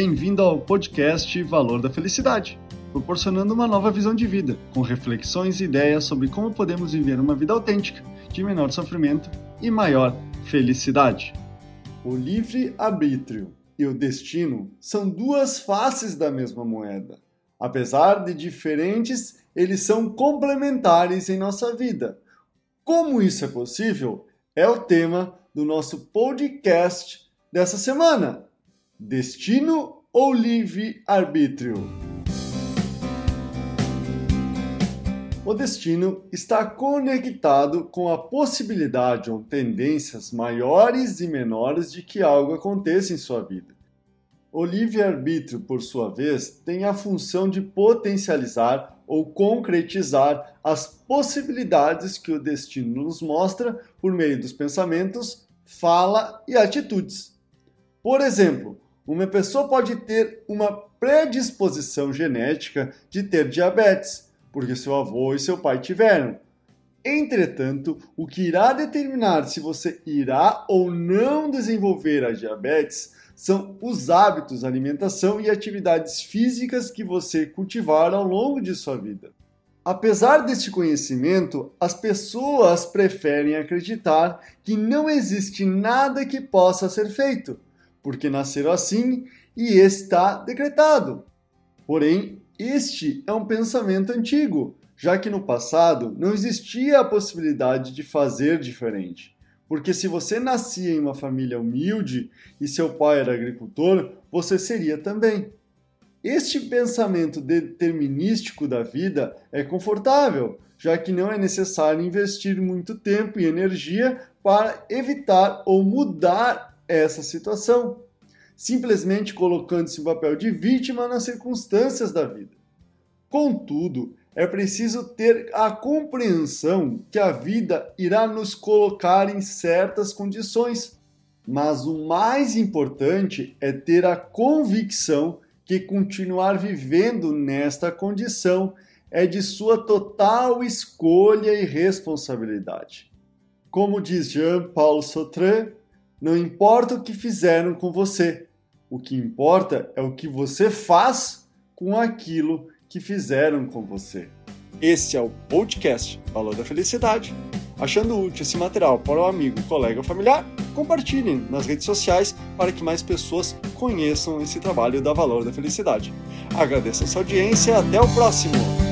Bem-vindo ao podcast Valor da Felicidade, proporcionando uma nova visão de vida, com reflexões e ideias sobre como podemos viver uma vida autêntica, de menor sofrimento e maior felicidade. O livre-arbítrio e o destino são duas faces da mesma moeda. Apesar de diferentes, eles são complementares em nossa vida. Como isso é possível? É o tema do nosso podcast dessa semana. Destino ou livre-arbítrio? O destino está conectado com a possibilidade ou tendências maiores e menores de que algo aconteça em sua vida. O livre-arbítrio, por sua vez, tem a função de potencializar ou concretizar as possibilidades que o destino nos mostra por meio dos pensamentos, fala e atitudes. Por exemplo, uma pessoa pode ter uma predisposição genética de ter diabetes, porque seu avô e seu pai tiveram. Entretanto, o que irá determinar se você irá ou não desenvolver a diabetes são os hábitos, alimentação e atividades físicas que você cultivar ao longo de sua vida. Apesar deste conhecimento, as pessoas preferem acreditar que não existe nada que possa ser feito porque nasceram assim e está decretado. Porém, este é um pensamento antigo, já que no passado não existia a possibilidade de fazer diferente. Porque se você nascia em uma família humilde e seu pai era agricultor, você seria também. Este pensamento determinístico da vida é confortável, já que não é necessário investir muito tempo e energia para evitar ou mudar essa situação, simplesmente colocando-se o papel de vítima nas circunstâncias da vida. Contudo, é preciso ter a compreensão que a vida irá nos colocar em certas condições, mas o mais importante é ter a convicção que continuar vivendo nesta condição é de sua total escolha e responsabilidade. Como diz Jean-Paul Sartre, não importa o que fizeram com você, o que importa é o que você faz com aquilo que fizeram com você. Este é o podcast Valor da Felicidade. Achando útil esse material para o amigo, colega ou familiar, compartilhem nas redes sociais para que mais pessoas conheçam esse trabalho da Valor da Felicidade. Agradeço a sua audiência e até o próximo!